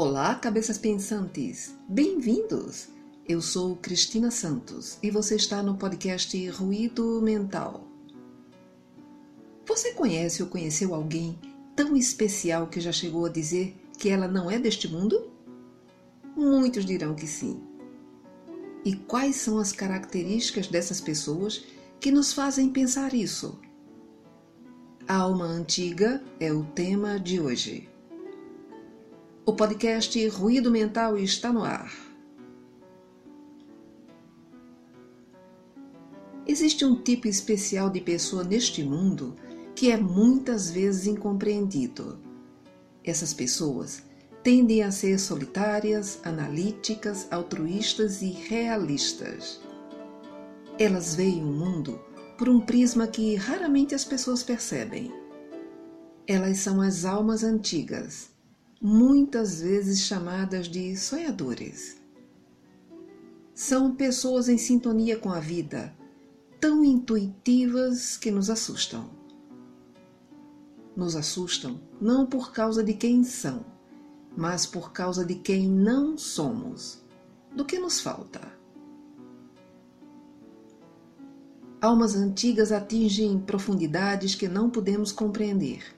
Olá, cabeças pensantes! Bem-vindos! Eu sou Cristina Santos e você está no podcast Ruído Mental. Você conhece ou conheceu alguém tão especial que já chegou a dizer que ela não é deste mundo? Muitos dirão que sim. E quais são as características dessas pessoas que nos fazem pensar isso? A alma antiga é o tema de hoje. O podcast Ruído Mental está no ar. Existe um tipo especial de pessoa neste mundo que é muitas vezes incompreendido. Essas pessoas tendem a ser solitárias, analíticas, altruístas e realistas. Elas veem o mundo por um prisma que raramente as pessoas percebem. Elas são as almas antigas muitas vezes chamadas de sonhadores. São pessoas em sintonia com a vida, tão intuitivas que nos assustam. Nos assustam não por causa de quem são, mas por causa de quem não somos, do que nos falta. Almas antigas atingem profundidades que não podemos compreender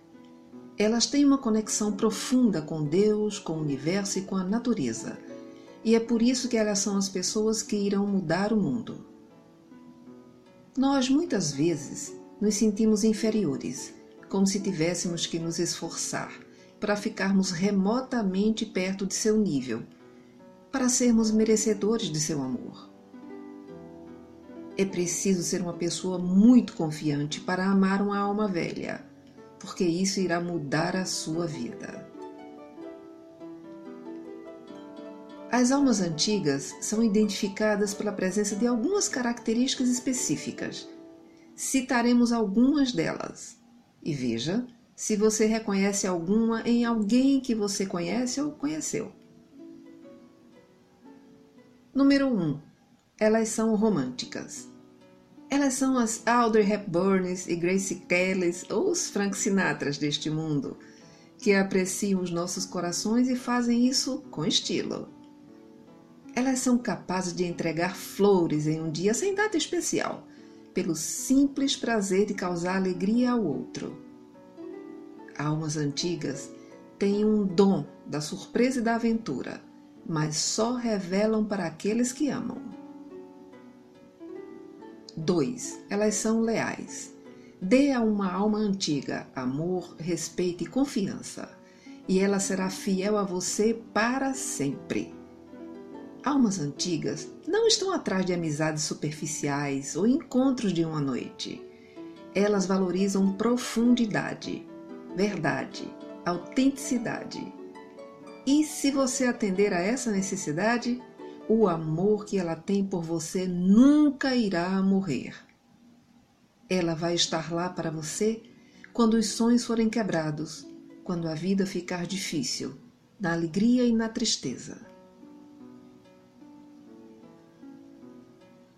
elas têm uma conexão profunda com Deus, com o universo e com a natureza. E é por isso que elas são as pessoas que irão mudar o mundo. Nós muitas vezes nos sentimos inferiores, como se tivéssemos que nos esforçar para ficarmos remotamente perto de seu nível, para sermos merecedores de seu amor. É preciso ser uma pessoa muito confiante para amar uma alma velha porque isso irá mudar a sua vida. As almas antigas são identificadas pela presença de algumas características específicas. Citaremos algumas delas. E veja se você reconhece alguma em alguém que você conhece ou conheceu. Número 1. Um, elas são românticas. Elas são as Audrey Hepburns e Grace Kellys ou os Frank Sinatras deste mundo, que apreciam os nossos corações e fazem isso com estilo. Elas são capazes de entregar flores em um dia sem data especial, pelo simples prazer de causar alegria ao outro. Almas antigas têm um dom da surpresa e da aventura, mas só revelam para aqueles que amam. 2. Elas são leais. Dê a uma alma antiga amor, respeito e confiança, e ela será fiel a você para sempre. Almas antigas não estão atrás de amizades superficiais ou encontros de uma noite. Elas valorizam profundidade, verdade, autenticidade. E se você atender a essa necessidade, o amor que ela tem por você nunca irá morrer. Ela vai estar lá para você quando os sonhos forem quebrados, quando a vida ficar difícil, na alegria e na tristeza.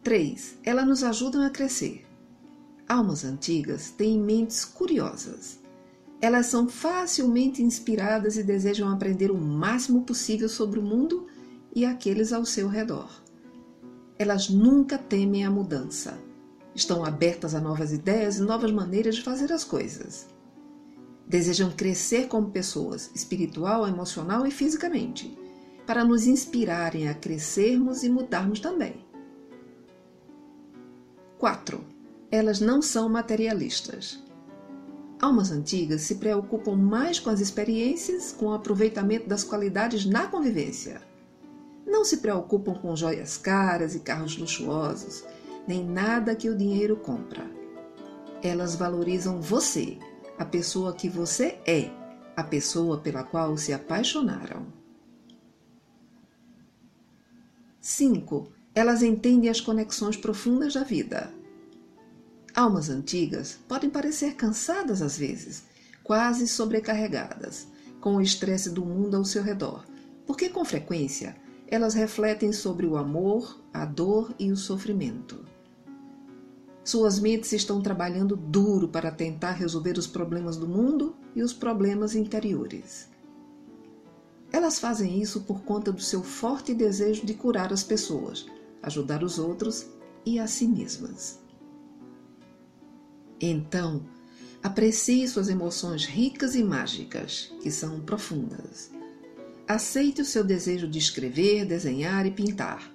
3. Ela nos ajuda a crescer. Almas antigas têm mentes curiosas. Elas são facilmente inspiradas e desejam aprender o máximo possível sobre o mundo e aqueles ao seu redor. Elas nunca temem a mudança. Estão abertas a novas ideias e novas maneiras de fazer as coisas. Desejam crescer como pessoas, espiritual, emocional e fisicamente, para nos inspirarem a crescermos e mudarmos também. 4. Elas não são materialistas. Almas antigas se preocupam mais com as experiências, com o aproveitamento das qualidades na convivência não se preocupam com joias caras e carros luxuosos, nem nada que o dinheiro compra. Elas valorizam você, a pessoa que você é, a pessoa pela qual se apaixonaram. 5. Elas entendem as conexões profundas da vida. Almas antigas podem parecer cansadas às vezes, quase sobrecarregadas, com o estresse do mundo ao seu redor, porque com frequência elas refletem sobre o amor, a dor e o sofrimento. Suas mentes estão trabalhando duro para tentar resolver os problemas do mundo e os problemas interiores. Elas fazem isso por conta do seu forte desejo de curar as pessoas, ajudar os outros e a si mesmas. Então, aprecie suas emoções ricas e mágicas, que são profundas. Aceite o seu desejo de escrever, desenhar e pintar.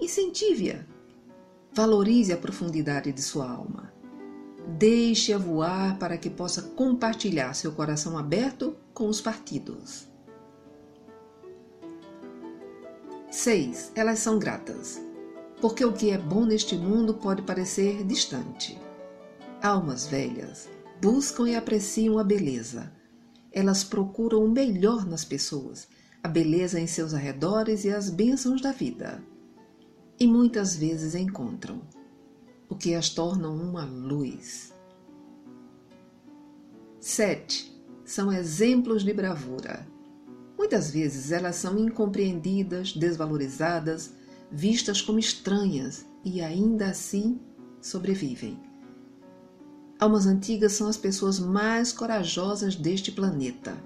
Incentive-a. Valorize a profundidade de sua alma. Deixe-a voar para que possa compartilhar seu coração aberto com os partidos. 6. Elas são gratas. Porque o que é bom neste mundo pode parecer distante. Almas velhas buscam e apreciam a beleza. Elas procuram o melhor nas pessoas, a beleza em seus arredores e as bênçãos da vida. E muitas vezes encontram o que as tornam uma luz. 7. São exemplos de bravura. Muitas vezes elas são incompreendidas, desvalorizadas, vistas como estranhas e ainda assim sobrevivem. Almas antigas são as pessoas mais corajosas deste planeta.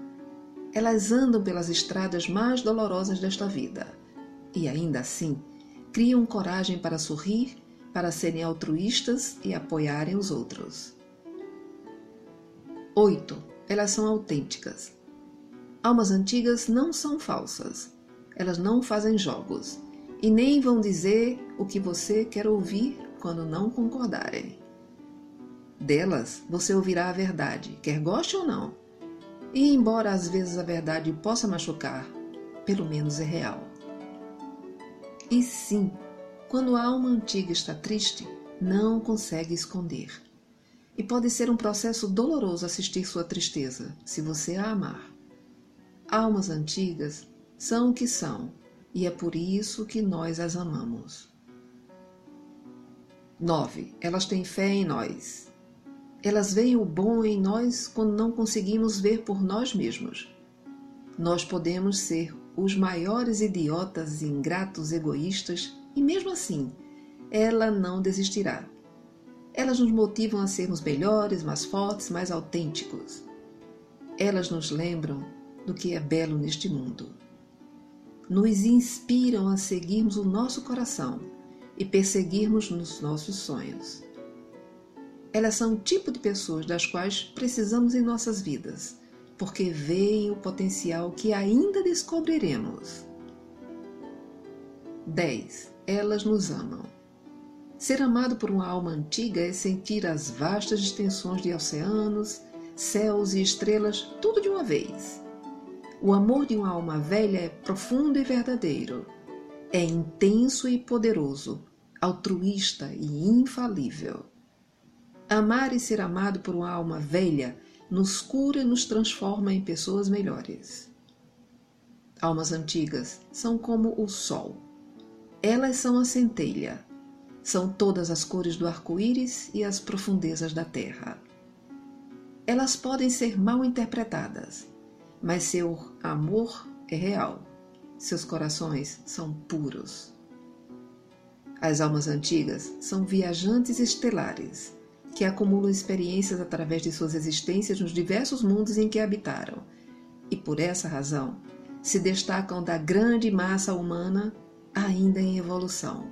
Elas andam pelas estradas mais dolorosas desta vida e ainda assim criam coragem para sorrir, para serem altruístas e apoiarem os outros. 8. Elas são autênticas. Almas antigas não são falsas. Elas não fazem jogos e nem vão dizer o que você quer ouvir quando não concordarem. Delas você ouvirá a verdade, quer goste ou não. E embora às vezes a verdade possa machucar, pelo menos é real. E sim, quando a alma antiga está triste, não consegue esconder. E pode ser um processo doloroso assistir sua tristeza, se você a amar. Almas antigas são o que são, e é por isso que nós as amamos. 9. Elas têm fé em nós. Elas veem o bom em nós quando não conseguimos ver por nós mesmos. Nós podemos ser os maiores idiotas, ingratos, egoístas, e mesmo assim, ela não desistirá. Elas nos motivam a sermos melhores, mais fortes, mais autênticos. Elas nos lembram do que é belo neste mundo. Nos inspiram a seguirmos o nosso coração e perseguirmos nos nossos sonhos. Elas são o tipo de pessoas das quais precisamos em nossas vidas, porque veem o potencial que ainda descobriremos. 10. Elas nos amam. Ser amado por uma alma antiga é sentir as vastas extensões de oceanos, céus e estrelas tudo de uma vez o amor de uma alma velha é profundo e verdadeiro. É intenso e poderoso, altruísta e infalível. Amar e ser amado por uma alma velha nos cura e nos transforma em pessoas melhores. Almas antigas são como o sol. Elas são a centelha. São todas as cores do arco-íris e as profundezas da terra. Elas podem ser mal interpretadas, mas seu amor é real, seus corações são puros. As almas antigas são viajantes estelares que acumulam experiências através de suas existências nos diversos mundos em que habitaram e, por essa razão, se destacam da grande massa humana ainda em evolução.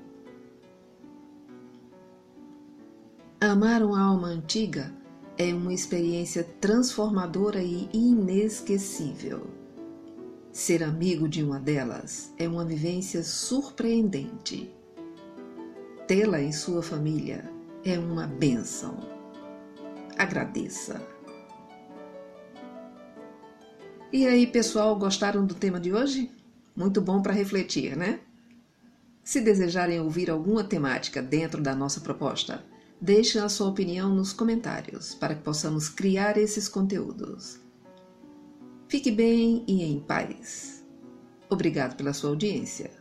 Amar uma alma antiga é uma experiência transformadora e inesquecível. Ser amigo de uma delas é uma vivência surpreendente. Tê-la em sua família é uma bênção. Agradeça. E aí, pessoal, gostaram do tema de hoje? Muito bom para refletir, né? Se desejarem ouvir alguma temática dentro da nossa proposta, Deixe a sua opinião nos comentários para que possamos criar esses conteúdos. Fique bem e em paz. Obrigado pela sua audiência.